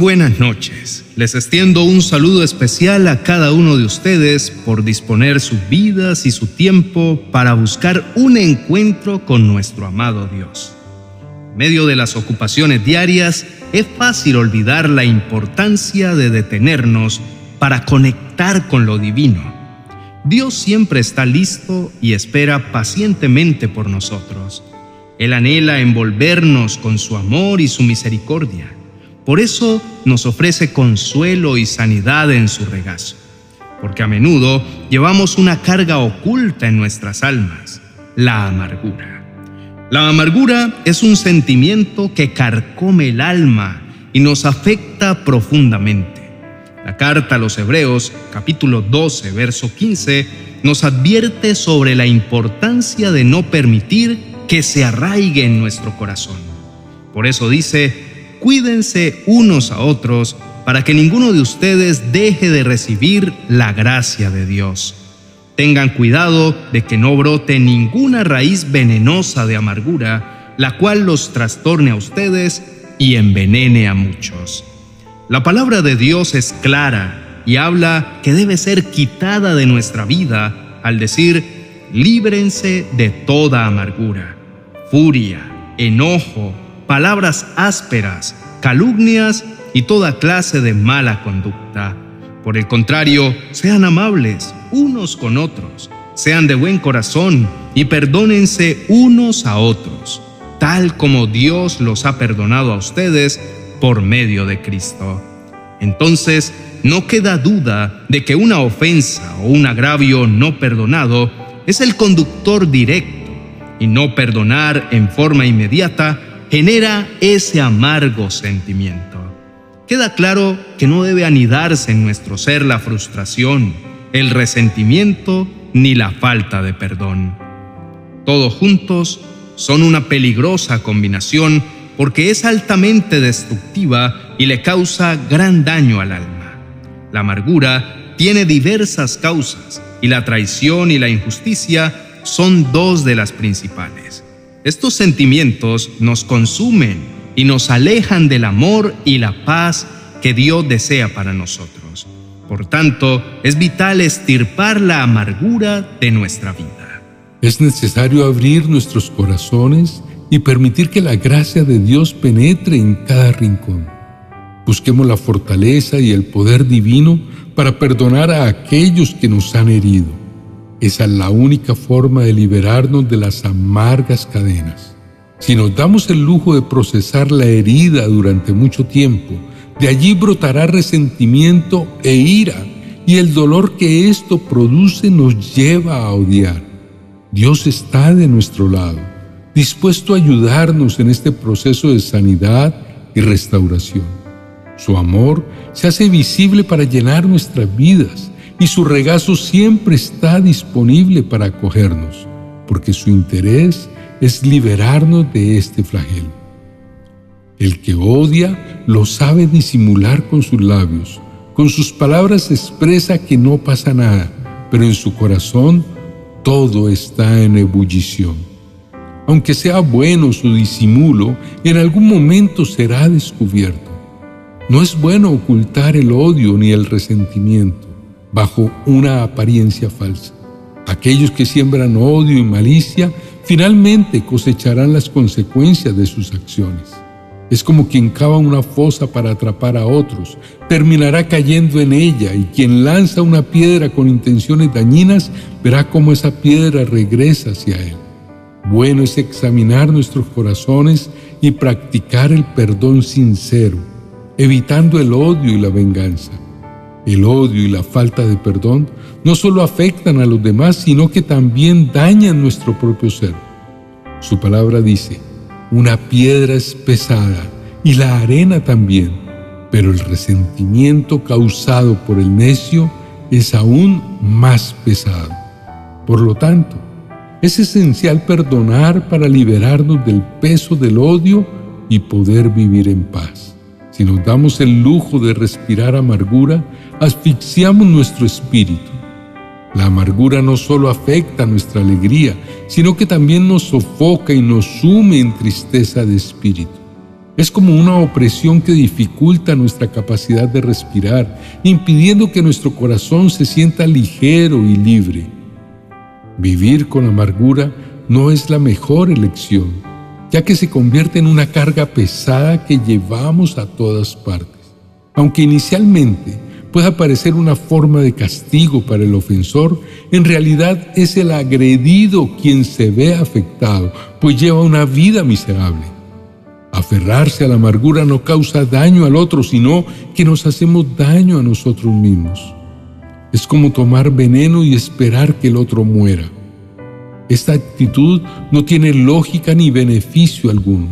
buenas noches. Les extiendo un saludo especial a cada uno de ustedes por disponer sus vidas y su tiempo para buscar un encuentro con nuestro amado Dios. En medio de las ocupaciones diarias, es fácil olvidar la importancia de detenernos para conectar con lo divino. Dios siempre está listo y espera pacientemente por nosotros. Él anhela envolvernos con su amor y su misericordia. Por eso nos ofrece consuelo y sanidad en su regazo, porque a menudo llevamos una carga oculta en nuestras almas, la amargura. La amargura es un sentimiento que carcome el alma y nos afecta profundamente. La carta a los Hebreos, capítulo 12, verso 15, nos advierte sobre la importancia de no permitir que se arraigue en nuestro corazón. Por eso dice, cuídense unos a otros para que ninguno de ustedes deje de recibir la gracia de Dios. Tengan cuidado de que no brote ninguna raíz venenosa de amargura, la cual los trastorne a ustedes y envenene a muchos. La palabra de Dios es clara y habla que debe ser quitada de nuestra vida al decir, líbrense de toda amargura furia, enojo, palabras ásperas, calumnias y toda clase de mala conducta. Por el contrario, sean amables unos con otros, sean de buen corazón y perdónense unos a otros, tal como Dios los ha perdonado a ustedes por medio de Cristo. Entonces, no queda duda de que una ofensa o un agravio no perdonado es el conductor directo y no perdonar en forma inmediata genera ese amargo sentimiento. Queda claro que no debe anidarse en nuestro ser la frustración, el resentimiento ni la falta de perdón. Todos juntos son una peligrosa combinación porque es altamente destructiva y le causa gran daño al alma. La amargura tiene diversas causas y la traición y la injusticia son dos de las principales. Estos sentimientos nos consumen y nos alejan del amor y la paz que Dios desea para nosotros. Por tanto, es vital estirpar la amargura de nuestra vida. Es necesario abrir nuestros corazones y permitir que la gracia de Dios penetre en cada rincón. Busquemos la fortaleza y el poder divino para perdonar a aquellos que nos han herido esa es la única forma de liberarnos de las amargas cadenas. Si nos damos el lujo de procesar la herida durante mucho tiempo, de allí brotará resentimiento e ira, y el dolor que esto produce nos lleva a odiar. Dios está de nuestro lado, dispuesto a ayudarnos en este proceso de sanidad y restauración. Su amor se hace visible para llenar nuestras vidas y su regazo siempre está disponible para acogernos, porque su interés es liberarnos de este flagelo. El que odia lo sabe disimular con sus labios, con sus palabras expresa que no pasa nada, pero en su corazón todo está en ebullición. Aunque sea bueno su disimulo, en algún momento será descubierto. No es bueno ocultar el odio ni el resentimiento bajo una apariencia falsa. Aquellos que siembran odio y malicia finalmente cosecharán las consecuencias de sus acciones. Es como quien cava una fosa para atrapar a otros, terminará cayendo en ella y quien lanza una piedra con intenciones dañinas verá cómo esa piedra regresa hacia él. Bueno es examinar nuestros corazones y practicar el perdón sincero, evitando el odio y la venganza. El odio y la falta de perdón no solo afectan a los demás, sino que también dañan nuestro propio ser. Su palabra dice, una piedra es pesada y la arena también, pero el resentimiento causado por el necio es aún más pesado. Por lo tanto, es esencial perdonar para liberarnos del peso del odio y poder vivir en paz. Si nos damos el lujo de respirar amargura, asfixiamos nuestro espíritu. La amargura no solo afecta nuestra alegría, sino que también nos sofoca y nos sume en tristeza de espíritu. Es como una opresión que dificulta nuestra capacidad de respirar, impidiendo que nuestro corazón se sienta ligero y libre. Vivir con amargura no es la mejor elección, ya que se convierte en una carga pesada que llevamos a todas partes. Aunque inicialmente pueda parecer una forma de castigo para el ofensor, en realidad es el agredido quien se ve afectado, pues lleva una vida miserable. Aferrarse a la amargura no causa daño al otro, sino que nos hacemos daño a nosotros mismos. Es como tomar veneno y esperar que el otro muera. Esta actitud no tiene lógica ni beneficio alguno.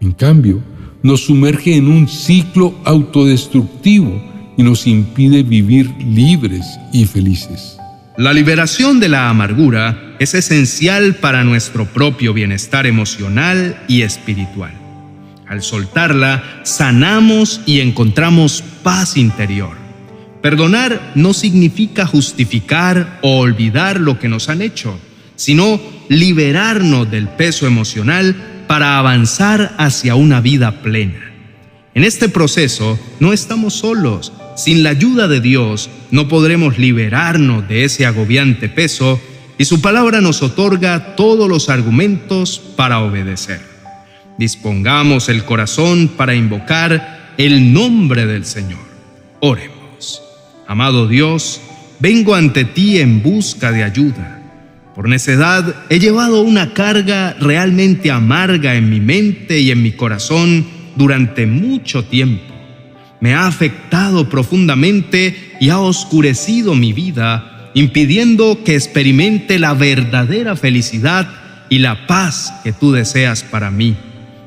En cambio, nos sumerge en un ciclo autodestructivo y nos impide vivir libres y felices. La liberación de la amargura es esencial para nuestro propio bienestar emocional y espiritual. Al soltarla, sanamos y encontramos paz interior. Perdonar no significa justificar o olvidar lo que nos han hecho, sino liberarnos del peso emocional para avanzar hacia una vida plena. En este proceso no estamos solos. Sin la ayuda de Dios no podremos liberarnos de ese agobiante peso y su palabra nos otorga todos los argumentos para obedecer. Dispongamos el corazón para invocar el nombre del Señor. Oremos. Amado Dios, vengo ante ti en busca de ayuda. Por necedad he llevado una carga realmente amarga en mi mente y en mi corazón durante mucho tiempo. Me ha afectado profundamente y ha oscurecido mi vida, impidiendo que experimente la verdadera felicidad y la paz que tú deseas para mí.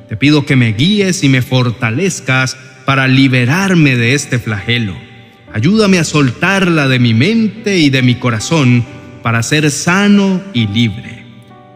Te pido que me guíes y me fortalezcas para liberarme de este flagelo. Ayúdame a soltarla de mi mente y de mi corazón para ser sano y libre.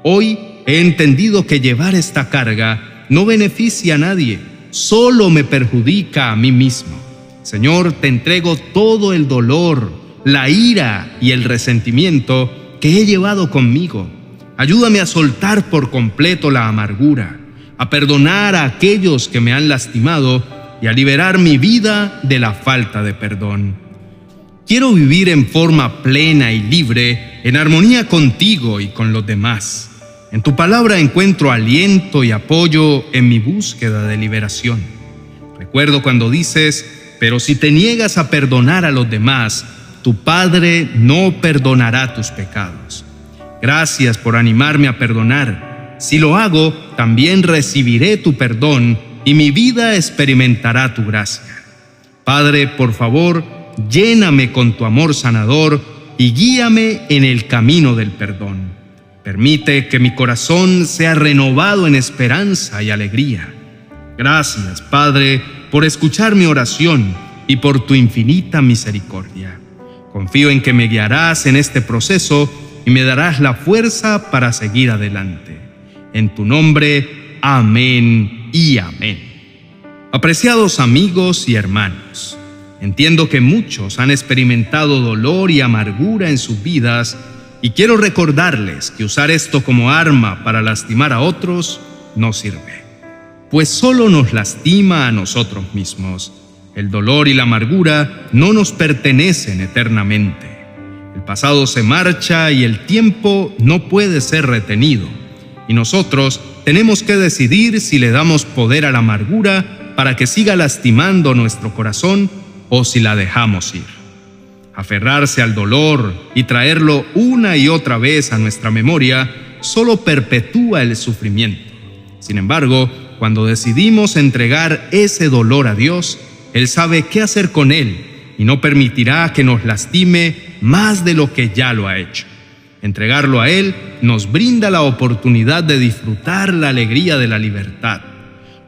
Hoy he entendido que llevar esta carga no beneficia a nadie, solo me perjudica a mí mismo. Señor, te entrego todo el dolor, la ira y el resentimiento que he llevado conmigo. Ayúdame a soltar por completo la amargura a perdonar a aquellos que me han lastimado y a liberar mi vida de la falta de perdón. Quiero vivir en forma plena y libre, en armonía contigo y con los demás. En tu palabra encuentro aliento y apoyo en mi búsqueda de liberación. Recuerdo cuando dices, pero si te niegas a perdonar a los demás, tu Padre no perdonará tus pecados. Gracias por animarme a perdonar si lo hago, también recibiré tu perdón y mi vida experimentará tu gracia. Padre, por favor, lléname con tu amor sanador y guíame en el camino del perdón. Permite que mi corazón sea renovado en esperanza y alegría. Gracias, Padre, por escuchar mi oración y por tu infinita misericordia. Confío en que me guiarás en este proceso y me darás la fuerza para seguir adelante. En tu nombre, amén y amén. Apreciados amigos y hermanos, entiendo que muchos han experimentado dolor y amargura en sus vidas y quiero recordarles que usar esto como arma para lastimar a otros no sirve, pues solo nos lastima a nosotros mismos. El dolor y la amargura no nos pertenecen eternamente. El pasado se marcha y el tiempo no puede ser retenido y nosotros tenemos que decidir si le damos poder a la amargura para que siga lastimando nuestro corazón o si la dejamos ir. Aferrarse al dolor y traerlo una y otra vez a nuestra memoria solo perpetúa el sufrimiento. Sin embargo, cuando decidimos entregar ese dolor a Dios, Él sabe qué hacer con él y no permitirá que nos lastime más de lo que ya lo ha hecho. Entregarlo a Él nos brinda la oportunidad de disfrutar la alegría de la libertad.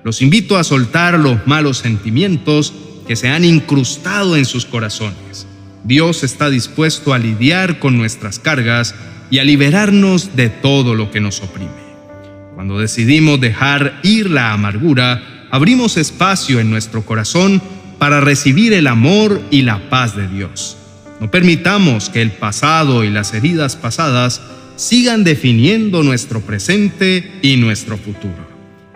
Los invito a soltar los malos sentimientos que se han incrustado en sus corazones. Dios está dispuesto a lidiar con nuestras cargas y a liberarnos de todo lo que nos oprime. Cuando decidimos dejar ir la amargura, abrimos espacio en nuestro corazón para recibir el amor y la paz de Dios. No permitamos que el pasado y las heridas pasadas sigan definiendo nuestro presente y nuestro futuro.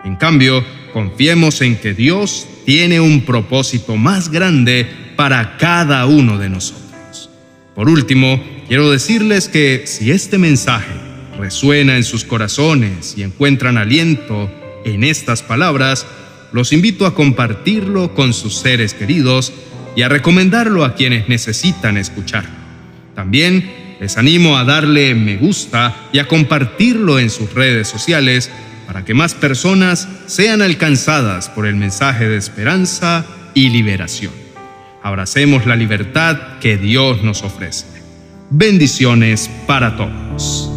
En cambio, confiemos en que Dios tiene un propósito más grande para cada uno de nosotros. Por último, quiero decirles que si este mensaje resuena en sus corazones y encuentran aliento en estas palabras, los invito a compartirlo con sus seres queridos y a recomendarlo a quienes necesitan escucharlo. También les animo a darle me gusta y a compartirlo en sus redes sociales para que más personas sean alcanzadas por el mensaje de esperanza y liberación. Abracemos la libertad que Dios nos ofrece. Bendiciones para todos.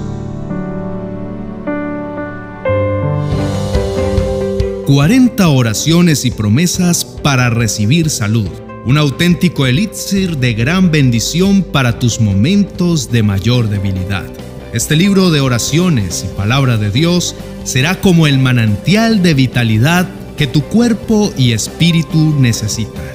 40 oraciones y promesas para recibir salud. Un auténtico elixir de gran bendición para tus momentos de mayor debilidad. Este libro de oraciones y palabra de Dios será como el manantial de vitalidad que tu cuerpo y espíritu necesitan.